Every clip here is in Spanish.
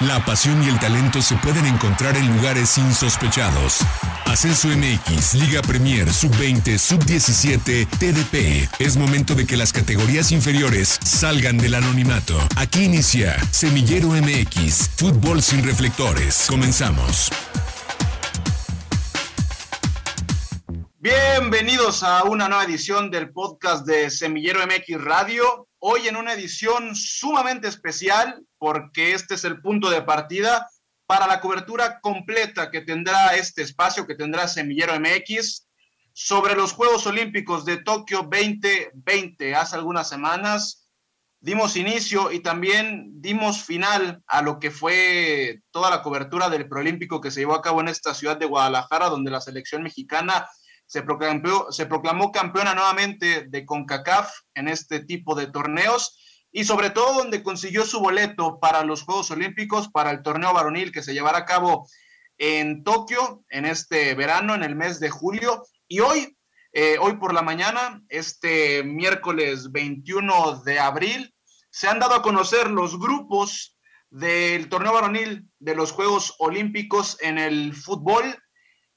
La pasión y el talento se pueden encontrar en lugares insospechados. Ascenso MX, Liga Premier, Sub-20, Sub-17, TDP. Es momento de que las categorías inferiores salgan del anonimato. Aquí inicia Semillero MX, Fútbol sin reflectores. Comenzamos. Bienvenidos a una nueva edición del podcast de Semillero MX Radio. Hoy en una edición sumamente especial porque este es el punto de partida para la cobertura completa que tendrá este espacio, que tendrá Semillero MX sobre los Juegos Olímpicos de Tokio 2020. Hace algunas semanas dimos inicio y también dimos final a lo que fue toda la cobertura del Proolímpico que se llevó a cabo en esta ciudad de Guadalajara, donde la selección mexicana se proclamó, se proclamó campeona nuevamente de CONCACAF en este tipo de torneos y sobre todo donde consiguió su boleto para los Juegos Olímpicos, para el torneo varonil que se llevará a cabo en Tokio en este verano, en el mes de julio. Y hoy, eh, hoy por la mañana, este miércoles 21 de abril, se han dado a conocer los grupos del torneo varonil de los Juegos Olímpicos en el fútbol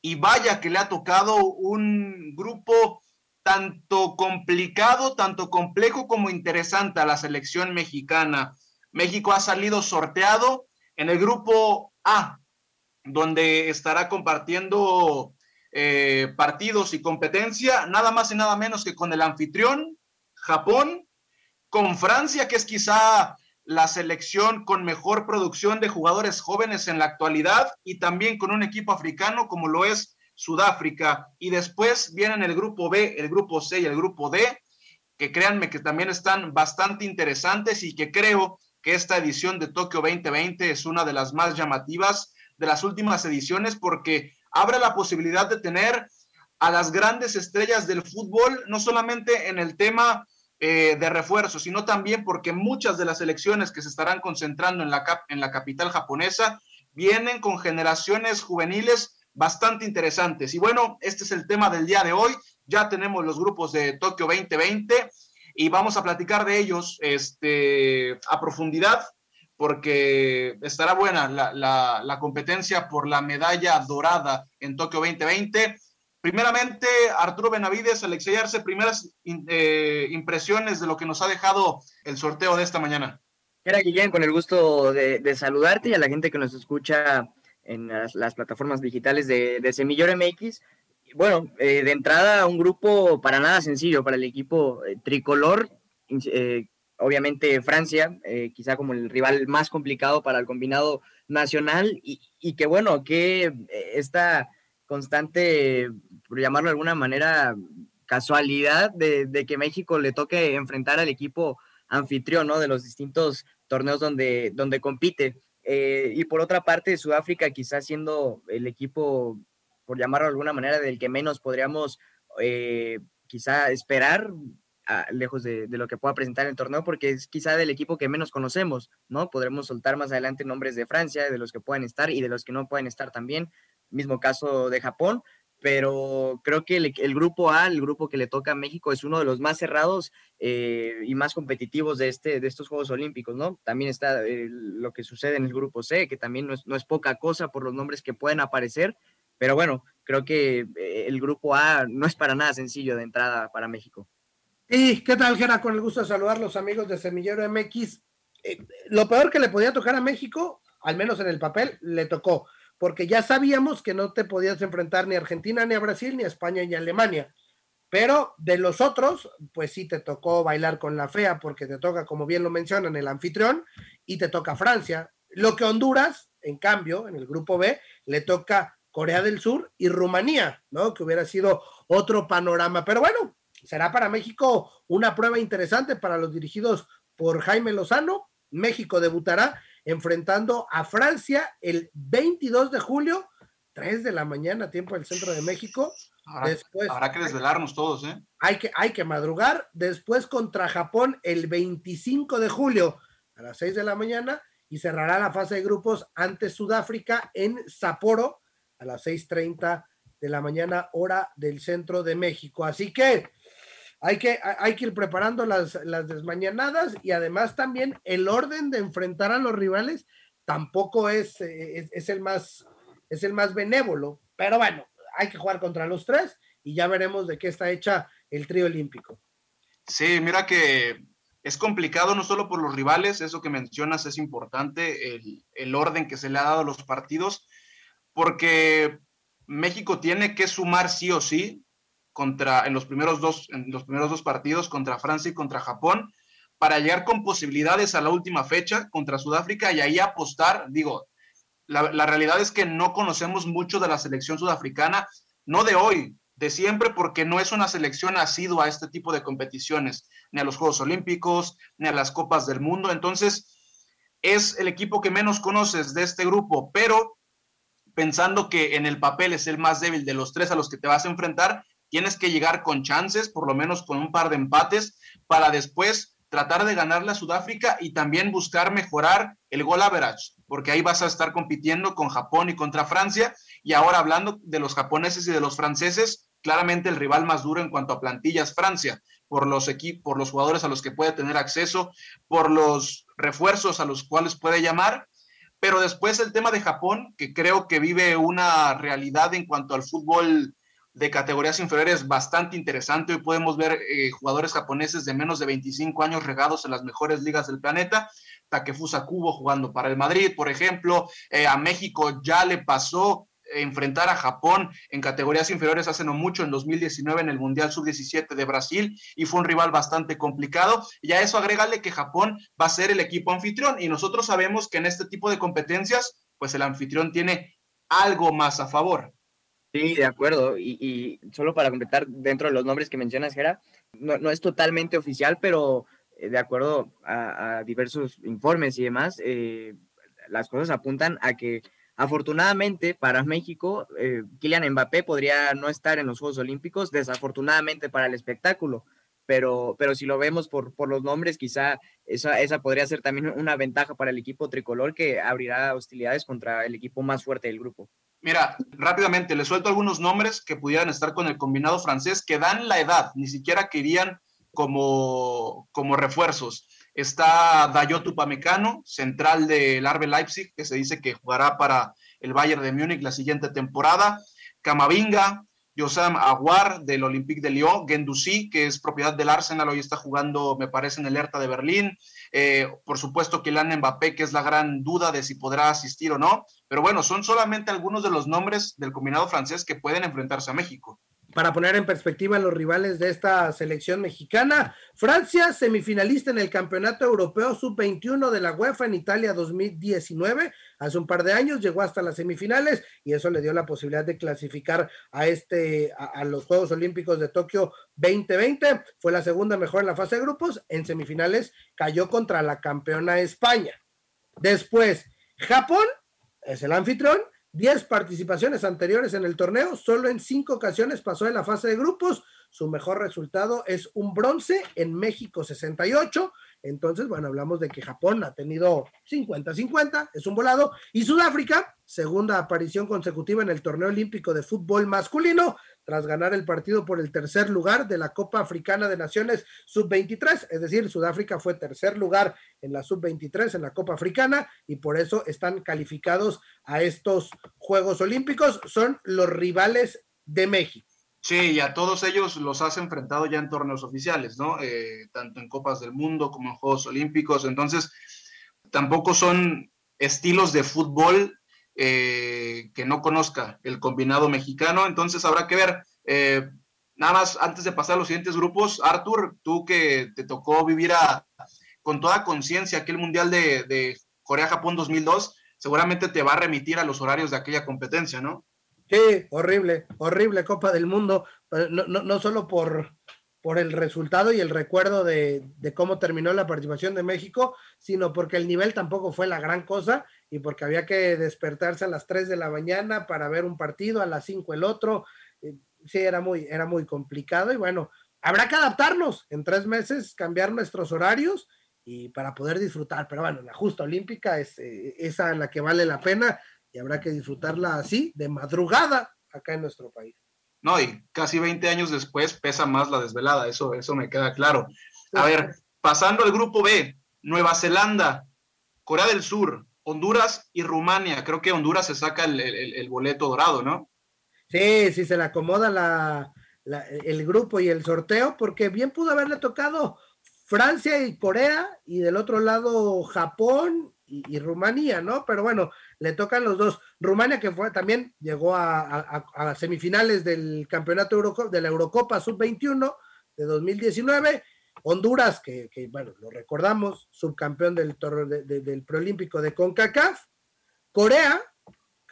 y vaya que le ha tocado un grupo tanto complicado, tanto complejo como interesante a la selección mexicana. México ha salido sorteado en el grupo A, donde estará compartiendo eh, partidos y competencia, nada más y nada menos que con el anfitrión, Japón, con Francia, que es quizá la selección con mejor producción de jugadores jóvenes en la actualidad y también con un equipo africano como lo es Sudáfrica. Y después vienen el grupo B, el grupo C y el grupo D, que créanme que también están bastante interesantes y que creo que esta edición de Tokio 2020 es una de las más llamativas de las últimas ediciones porque abre la posibilidad de tener a las grandes estrellas del fútbol, no solamente en el tema eh, de refuerzo, sino también porque muchas de las elecciones que se estarán concentrando en la, en la capital japonesa vienen con generaciones juveniles bastante interesantes. Y bueno, este es el tema del día de hoy. Ya tenemos los grupos de Tokio 2020 y vamos a platicar de ellos este, a profundidad porque estará buena la, la, la competencia por la medalla dorada en Tokio 2020. Primeramente, Arturo Benavides, Alexey Arce, primeras eh, impresiones de lo que nos ha dejado el sorteo de esta mañana. Era Guillén, con el gusto de, saludarte y a la gente que nos escucha en las, plataformas digitales de, de Semillor MX. Bueno, eh, de entrada, un grupo para nada sencillo para el equipo eh, tricolor. obviamente Francia, quizá como el rival más complicado para el combinado nacional y, y que bueno, que esta constante, por llamarlo de alguna manera, casualidad de, que México le toque enfrentar al equipo anfitrión, ¿no? De los distintos torneos donde, donde compite. Eh, y por otra parte, Sudáfrica quizás siendo el equipo, por llamarlo de alguna manera, del que menos podríamos eh, quizá esperar, lejos de, de, lo que pueda presentar el torneo, porque es quizá del equipo que menos conocemos, ¿no? Podremos soltar más adelante nombres de Francia, de los que puedan estar y de los que no pueden estar también, mismo caso de Japón, pero creo que el, grupo A, el grupo que le toca a México, es uno de los más cerrados eh, y más competitivos de, este, de estos Juegos Olímpicos, ¿no? También está eh, lo que sucede en el grupo C, que también no es, no es, poca cosa por los nombres que pueden aparecer, pero bueno, creo que eh, el grupo A no es para nada sencillo de entrada para México. ¿Y qué tal, Gera? Con el gusto de saludar los amigos de Semillero MX. lo peor que le podía tocar a México, al menos en el papel, le tocó porque ya sabíamos que no te podías enfrentar ni a Argentina, ni a Brasil, ni a España, ni a Alemania. Pero de los otros, pues sí te tocó bailar con la fea, porque te toca, como bien lo mencionan, el anfitrión, y te toca Francia. Lo que Honduras, en cambio, en el grupo B, le toca Corea del Sur y Rumanía, ¿no? Que hubiera sido otro panorama. Pero bueno, será para México una prueba interesante para los dirigidos por Jaime Lozano. México debutará enfrentando a Francia el 22 de julio, 3 de la mañana, tiempo del centro de México. Después, habrá que desvelarnos todos, ¿eh? Hay que, hay que madrugar. Después contra Japón el 25 de julio a las 6 de la mañana y cerrará la fase de grupos ante Sudáfrica en Sapporo a las 6.30 de la mañana, hora del centro de México. Así que hay que, hay que ir preparando las, las desmañanadas y además también el orden de enfrentar a los rivales tampoco es, es, el más, es el más benévolo, pero bueno, hay que jugar contra los tres y ya veremos de qué está hecha el trío olímpico. Sí, mira que es complicado no solo por los rivales, eso que mencionas es importante, el, el orden que se le ha dado a los partidos, porque México tiene que sumar sí o sí contra, en, los primeros dos, en los primeros dos partidos contra Francia y contra Japón para llegar con posibilidades a la última fecha contra Sudáfrica y ahí apostar. Digo, la, la realidad es que no conocemos mucho de la selección sudafricana, no de hoy, de siempre, porque no es una selección asidua a este tipo de competiciones, ni a los Juegos Olímpicos, ni a las Copas del Mundo. Entonces, es el equipo que menos conoces de este grupo, pero pensando que en el papel es el más débil de los tres a los que te vas a enfrentar, tienes que llegar con chances, por lo menos con un par de empates, para después tratar de ganarle a Sudáfrica y también buscar mejorar el gol average, porque ahí vas a estar compitiendo con Japón y contra Francia. Y ahora hablando de los japoneses y de los franceses, claramente el rival más duro en cuanto a plantillas Francia, por los por los jugadores a los que puede tener acceso, por los refuerzos a los cuales puede llamar pero después el tema de Japón, que creo que vive una realidad en cuanto al fútbol de categorías inferiores bastante interesante. Hoy podemos ver eh, jugadores japoneses de menos de 25 años regados en las mejores ligas del planeta. Takefusa Kubo jugando para el Madrid, por ejemplo. Eh, a México ya le pasó enfrentar a Japón en categorías inferiores hace no mucho, en 2019 en el Mundial Sub-17 de Brasil, y fue un rival bastante complicado. Y a eso agrégale que Japón va a ser el equipo anfitrión, y nosotros sabemos que en este tipo de competencias, pues el anfitrión tiene algo más a favor. Sí, de acuerdo. Y, solo para completar, dentro de los nombres que mencionas, Gera, no, no es totalmente oficial, pero eh, de acuerdo a, diversos informes y demás, eh, las cosas apuntan a que Afortunadamente para México, eh, Kylian Mbappé podría no estar en los Juegos Olímpicos, desafortunadamente para el espectáculo, pero, pero si lo vemos por, por los nombres, quizá esa, esa podría ser también una ventaja para el equipo tricolor que abrirá hostilidades contra el equipo más fuerte del grupo. Mira, rápidamente, le suelto algunos nombres que pudieran estar con el combinado francés que dan la edad, ni siquiera que irían como, como refuerzos. Está Dayot Upamecano, central del Arbe Leipzig, que se dice que jugará para el Bayern de Múnich la siguiente temporada. Camavinga, Yosam Aguar del Olympique de Lyon, Gendouzi, que es propiedad del Arsenal, hoy está jugando, me parece, en el Hertha de Berlín. Eh, por supuesto, Kylian Mbappé, que es la gran duda de si podrá asistir o no. Pero bueno, son solamente algunos de los nombres del combinado francés que pueden enfrentarse a México para poner en perspectiva a los rivales de esta selección mexicana. Francia, semifinalista en el Campeonato Europeo Sub-21 de la UEFA en Italia 2019. Hace un par de años llegó hasta las semifinales y eso le dio la posibilidad de clasificar a, este, a, los Juegos Olímpicos de Tokio 2020. Fue la segunda mejor en la fase de grupos. En semifinales cayó contra la campeona España. Después, Japón es el anfitrión 10 participaciones anteriores en el torneo, solo en 5 ocasiones pasó en la fase de grupos. Su mejor resultado es un bronce en México 68. Entonces, bueno, hablamos de que Japón ha tenido 50-50, es un volado. Y Sudáfrica, segunda aparición consecutiva en el torneo olímpico de fútbol masculino, tras ganar el partido por el tercer lugar de la Copa Africana de Naciones Sub-23, es decir, Sudáfrica fue tercer lugar en la Sub-23 en la Copa Africana y por eso están calificados a estos Juegos Olímpicos, son los rivales de México. Sí, y a todos ellos los has enfrentado ya en torneos oficiales, ¿no? Eh, tanto en Copas del Mundo como en Juegos Olímpicos, entonces tampoco son estilos de fútbol eh, que no conozca el combinado mexicano, entonces habrá que ver. Eh, nada más, antes de pasar a los siguientes grupos, Arthur, tú que te tocó vivir con toda conciencia aquel Mundial de, de Corea-Japón 2002, seguramente te va a remitir a los horarios de aquella competencia, ¿no? Sí, horrible, horrible Copa del Mundo, no, no, no solo por, por el resultado y el recuerdo de, cómo terminó la participación de México, sino porque el nivel tampoco fue la gran cosa y porque había que despertarse a las 3 de la mañana para ver un partido, a las 5 el otro. Eh, sí, era muy, era muy complicado y bueno, habrá que adaptarnos en tres meses, cambiar nuestros horarios y para poder disfrutar. Pero bueno, la justa olímpica es eh, esa la que vale la pena y habrá que disfrutarla así, de madrugada, acá en nuestro país. No, y casi 20 años después pesa más la desvelada, eso, eso me queda claro. A ver, pasando al grupo B, Nueva Zelanda, Corea del Sur, Honduras y Rumania. Creo que Honduras se saca el, boleto dorado, ¿no? Sí, sí, se le acomoda la, el grupo y el sorteo, porque bien pudo haberle tocado Francia y Corea, y del otro lado Japón y, Rumanía, ¿no? Pero bueno, le tocan los dos. Rumania, que fue también llegó a, semifinales del campeonato de la Eurocopa Sub-21 de 2019. Honduras, que, bueno, lo recordamos, subcampeón del, del preolímpico de CONCACAF. Corea,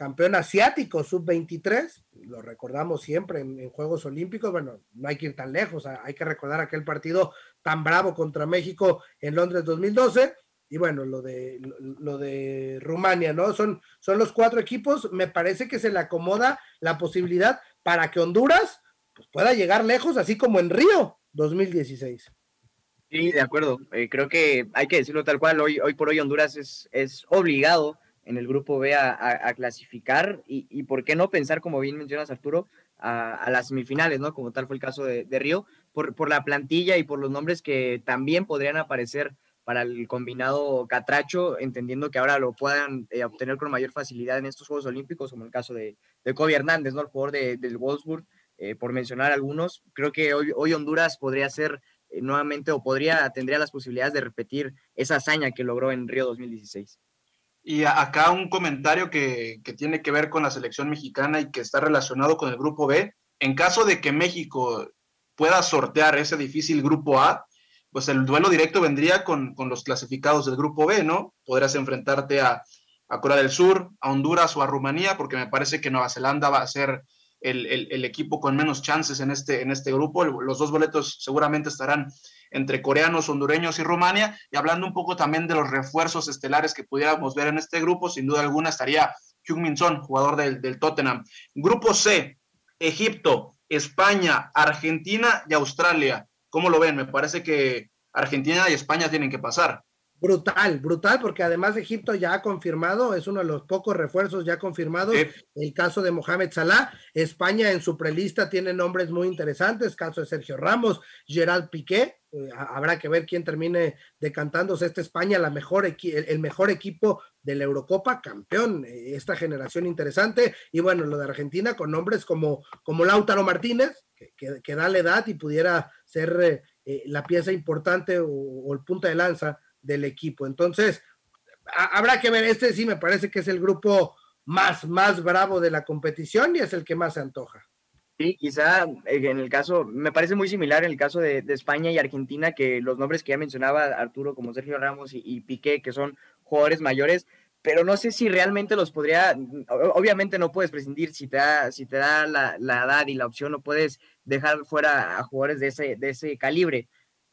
campeón asiático sub-23, lo recordamos siempre en, Juegos Olímpicos, bueno, no hay que ir tan lejos, hay que recordar aquel partido tan bravo contra México en Londres 2012, y bueno, lo de, lo, de Rumania, ¿no? Son, son los cuatro equipos, me parece que se le acomoda la posibilidad para que Honduras pues, pueda llegar lejos, así como en Río 2016. Sí, de acuerdo. Eh, creo que hay que decirlo tal cual. Hoy, hoy por hoy Honduras es, es obligado en el grupo B a, clasificar y, por qué no pensar, como bien mencionas Arturo, a, las semifinales, ¿no? Como tal fue el caso de, Río, por, por, la plantilla y por los nombres que también podrían aparecer para el combinado Catracho, entendiendo que ahora lo puedan eh, obtener con mayor facilidad en estos Juegos Olímpicos, como el caso de, de Hernández, ¿no? El jugador del Wolfsburg, eh, por mencionar algunos. Creo que hoy, hoy Honduras podría ser nuevamente o podría, tendría las posibilidades de repetir esa hazaña que logró en Río 2016. Y acá un comentario que, tiene que ver con la selección mexicana y que está relacionado con el grupo B. En caso de que México pueda sortear ese difícil grupo A, pues el duelo directo vendría con, los clasificados del grupo B, ¿no? Podrías enfrentarte a, Corea del Sur, a Honduras o a Rumanía, porque me parece que Nueva Zelanda va a ser el, equipo con menos chances en este, en este grupo. Los dos boletos seguramente estarán entre coreanos, hondureños y Rumania. Y hablando un poco también de los refuerzos estelares que pudiéramos ver en este grupo, sin duda alguna estaría Hyun Son, jugador del, del Tottenham. Grupo C, Egipto, España, Argentina y Australia. ¿Cómo lo ven? Me parece que Argentina y España tienen que pasar. Brutal, brutal, porque además Egipto ya ha confirmado, es uno de los pocos refuerzos ya confirmados, el caso de Mohamed Salah. España en su prelista tiene nombres muy interesantes, caso de Sergio Ramos, Gerald Piqué. Eh, habrá que ver quién termine decantándose esta España, la mejor el, mejor equipo de la Eurocopa, campeón, eh, esta generación interesante. Y bueno, lo de Argentina con nombres como, como Lautaro Martínez, que, da la edad y pudiera ser eh, la pieza importante o el punta de lanza del equipo. Entonces, habrá que ver, este sí me parece que es el grupo más, más bravo de la competición y es el que más se antoja. Sí, quizá eh, en el caso, me parece muy similar en el caso de, España y Argentina, que los nombres que ya mencionaba Arturo, como Sergio Ramos y, Piqué, que son jugadores mayores, pero no sé si realmente los podría, obviamente no puedes prescindir si te da, si te da la, la edad y la opción, no puedes dejar fuera a jugadores de ese, de ese calibre,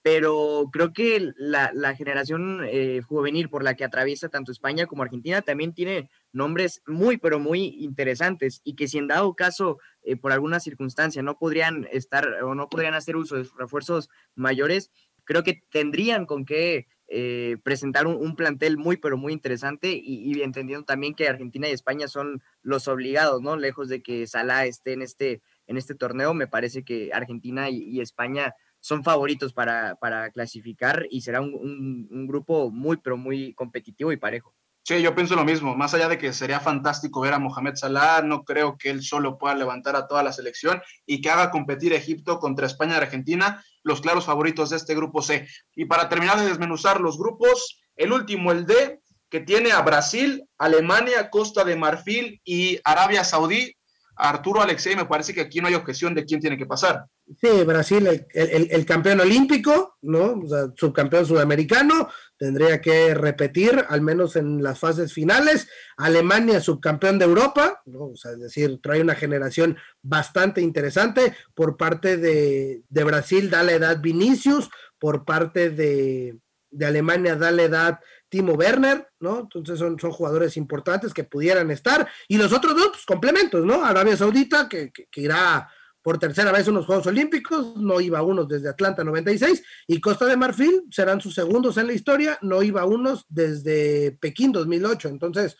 pero creo que la, generación eh, juvenil por la que atraviesa tanto España como Argentina también tiene nombres muy, pero muy interesantes y que si en dado caso, eh, por alguna circunstancia, no podrían estar o no podrían hacer uso de refuerzos mayores, creo que tendrían con qué eh, presentar un, plantel muy, pero muy interesante y, entendiendo también que Argentina y España son los obligados, ¿no? Lejos de que Salah esté en este, en este torneo, me parece que Argentina y España son favoritos para, clasificar y será un, grupo muy, pero muy competitivo y parejo. Sí, yo pienso lo mismo. Más allá de que sería fantástico ver a Mohamed Salah, no creo que él solo pueda levantar a toda la selección y que haga competir Egipto contra España y Argentina, los claros favoritos de este grupo C. Y para terminar de desmenuzar los grupos, el último, el D, que tiene a Brasil, Alemania, Costa de Marfil y Arabia Saudí. Arturo Alexei, me parece que aquí no hay objeción de quién tiene que pasar. Sí, Brasil, el, campeón olímpico, ¿no? O sea, subcampeón sudamericano, tendría que repetir, al menos en las fases finales. Alemania, subcampeón de Europa, ¿no? O sea, es decir, trae una generación bastante interesante. Por parte de, Brasil, da la edad Vinicius, por parte de, Alemania, da la edad Timo Werner, ¿no? Entonces son, son jugadores importantes que pudieran estar. Y los otros dos, pues, complementos, ¿no? Arabia Saudita, que, que irá por tercera vez en los Juegos Olímpicos, no iba unos desde Atlanta 96, y Costa de Marfil serán sus segundos en la historia, no iba unos desde Pekín 2008. Entonces,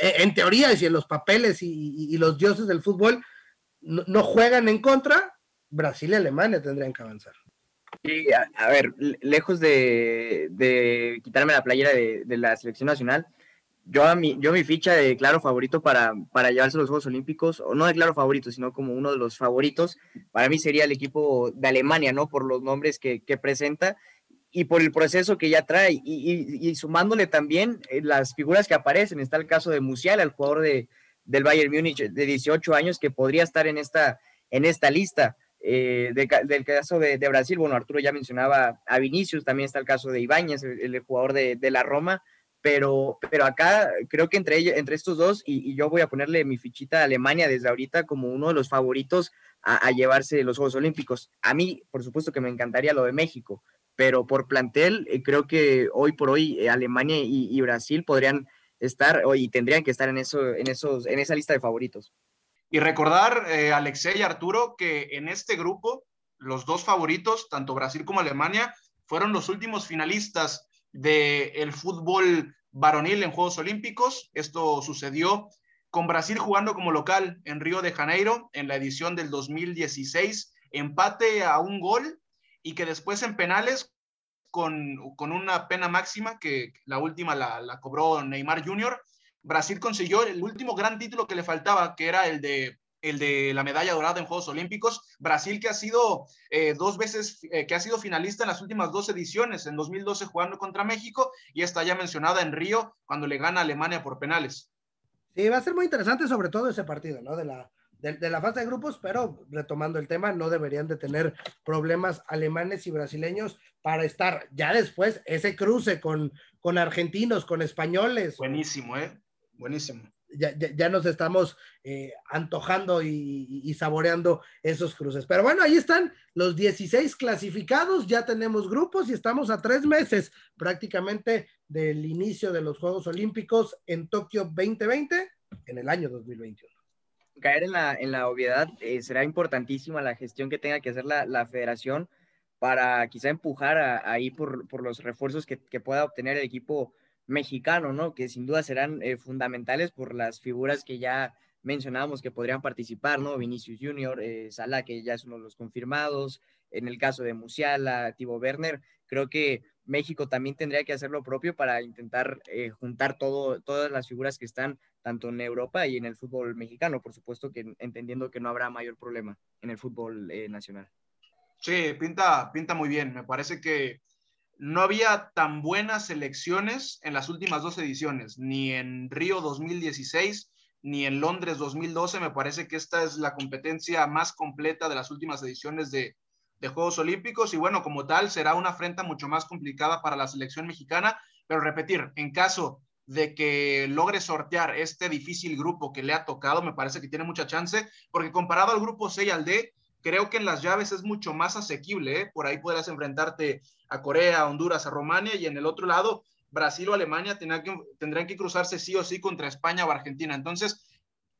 en teoría, si en los papeles y, los dioses del fútbol no, juegan en contra, Brasil y Alemania tendrían que avanzar. Sí, a, ver, lejos de, quitarme la playera de, la selección nacional, yo, a mi, yo mi ficha de claro favorito para, para llevarse los Juegos Olímpicos, o no de claro favorito, sino como uno de los favoritos, para mí sería el equipo de Alemania, ¿no? Por los nombres que, que presenta y por el proceso que ya trae, y, y, y, sumándole también eh, las figuras que aparecen, está el caso de Musiala, el jugador de, del Bayern Múnich de 18 años, que podría estar en esta, en esta lista. Eh, de, del caso de, Brasil, bueno, Arturo ya mencionaba a Vinicius, también está el caso de Ibáñez, el, jugador de, la Roma, pero, pero acá creo que entre, entre estos dos, y, yo voy a ponerle mi fichita a Alemania desde ahorita como uno de los favoritos a, llevarse los Juegos Olímpicos. A mí, por supuesto que me encantaría lo de México, pero por plantel, eh, creo que hoy por hoy eh, Alemania y, y, Brasil podrían estar y tendrían que estar en, eso, en, esos, en esa lista de favoritos. Y recordar, eh, Alexei y Arturo, que en este grupo, los dos favoritos, tanto Brasil como Alemania, fueron los últimos finalistas del el fútbol varonil en Juegos Olímpicos. Esto sucedió con Brasil jugando como local en Río de Janeiro en la edición del 2016, empate a un gol y que después en penales con, con una pena máxima que la última la cobró Neymar Jr., Brasil consiguió el último gran título que le faltaba, que era el de el de la medalla dorada en Juegos Olímpicos. Brasil que ha sido eh, dos veces, eh, que ha sido finalista en las últimas dos ediciones, en 2012 jugando contra México y está ya mencionada en Río cuando le gana a Alemania por penales. Sí, va a ser muy interesante sobre todo ese partido, ¿no? De la, de, de, la fase de grupos, pero retomando el tema, no deberían de tener problemas alemanes y brasileños para estar ya después ese cruce con, con argentinos, con españoles. Buenísimo, ¿eh? Buenísimo. Ya, ya, ya, nos estamos eh, antojando y, y, saboreando esos cruces. Pero bueno, ahí están los 16 clasificados, ya tenemos grupos y estamos a tres meses prácticamente del inicio de los Juegos Olímpicos en Tokio 2020 en el año 2021. Caer en la, en la obviedad eh, será importantísima la gestión que tenga que hacer la, la federación para quizá empujar a, ahí por, por los refuerzos que, que pueda obtener el equipo mexicano, ¿no? Que sin duda serán eh, fundamentales por las figuras que ya mencionábamos que podrían participar, ¿no? Vinicius Junior, eh, Salah, que ya es uno de los confirmados, en el caso de Musiala, Tibo Werner, creo que México también tendría que hacer lo propio para intentar eh, juntar todo, todas las figuras que están tanto en Europa y en el fútbol mexicano, por supuesto que entendiendo que no habrá mayor problema en el fútbol eh, nacional. Sí, pinta, pinta muy bien. Me parece que no había tan buenas selecciones en las últimas dos ediciones, ni en Río 2016 ni en Londres 2012. Me parece que esta es la competencia más completa de las últimas ediciones de, de Juegos Olímpicos y bueno, como tal, será una afrenta mucho más complicada para la selección mexicana, pero repetir, en caso de que logre sortear este difícil grupo que le ha tocado, me parece que tiene mucha chance, porque comparado al grupo C y al D, creo que en las llaves es mucho más asequible, ¿eh? por ahí podrás enfrentarte a Corea, Honduras, a Romania, y en el otro lado, Brasil o Alemania tendrán que, cruzarse sí o sí contra España o Argentina. Entonces,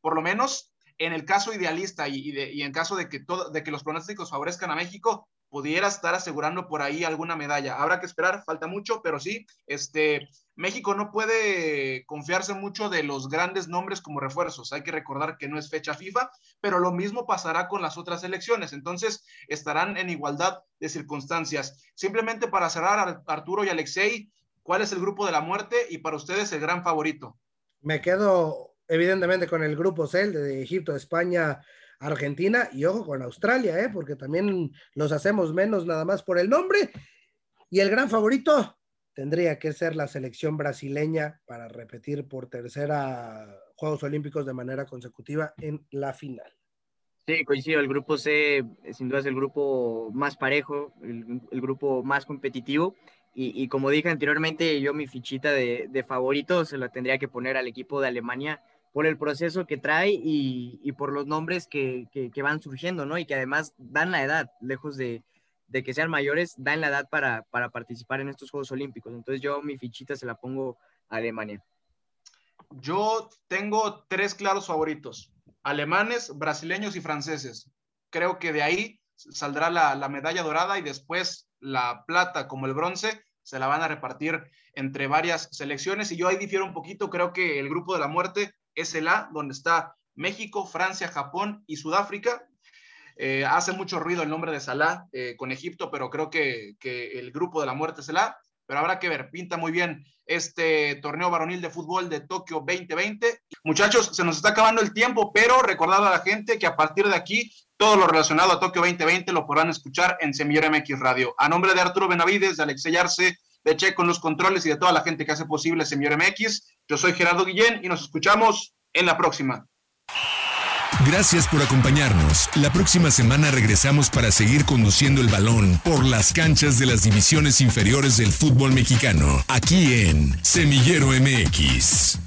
por lo menos en el caso idealista y, en caso de que, de que los pronósticos favorezcan a México, pudiera estar asegurando por ahí alguna medalla. Habrá que esperar, falta mucho, pero sí, este, México no puede confiarse mucho de los grandes nombres como refuerzos. Hay que recordar que no es fecha FIFA, pero lo mismo pasará con las otras elecciones. Entonces, estarán en igualdad de circunstancias. Simplemente para cerrar, Arturo y Alexei, ¿cuál es el grupo de la muerte y para ustedes el gran favorito? Me quedo evidentemente con el grupo CEL de Egipto, España, Argentina y ojo con Australia, ¿eh? porque también los hacemos menos nada más por el nombre. Y el gran favorito tendría que ser la selección brasileña para repetir por tercera Juegos Olímpicos de manera consecutiva en la final. Sí, coincido, el grupo C sin duda es el grupo más parejo, el, grupo más competitivo. Y, y, como dije anteriormente, yo mi fichita de, de favorito se la tendría que poner al equipo de Alemania por el proceso que trae y, y por los nombres que, que, que, van surgiendo, ¿no? Y que además dan la edad, lejos de, de que sean mayores, dan la edad para, para, participar en estos Juegos Olímpicos. Entonces yo mi fichita se la pongo a Alemania. Yo tengo tres claros favoritos, alemanes, brasileños y franceses. Creo que de ahí saldrá la, la medalla dorada y después la plata como el bronce se la van a repartir entre varias selecciones y yo ahí difiero un poquito, creo que el grupo de la muerte es el A, donde está México, Francia, Japón y Sudáfrica. Eh, hace mucho ruido el nombre de Salah eh, con Egipto, pero creo que, que, el grupo de la muerte es el A. pero habrá que ver, pinta muy bien este torneo varonil de fútbol de Tokio 2020. Muchachos, se nos está acabando el tiempo, pero recordad a la gente que a partir de aquí todo lo relacionado a Tokio 2020 lo podrán escuchar en Semillero MX Radio. A nombre de Arturo Benavides, de Alexey Arce, de Che con los controles y de toda la gente que hace posible Semillero MX, yo soy Gerardo Guillén y nos escuchamos en la próxima. Gracias por acompañarnos. La próxima semana regresamos para seguir conduciendo el balón por las canchas de las divisiones inferiores del fútbol mexicano, aquí en Semillero MX.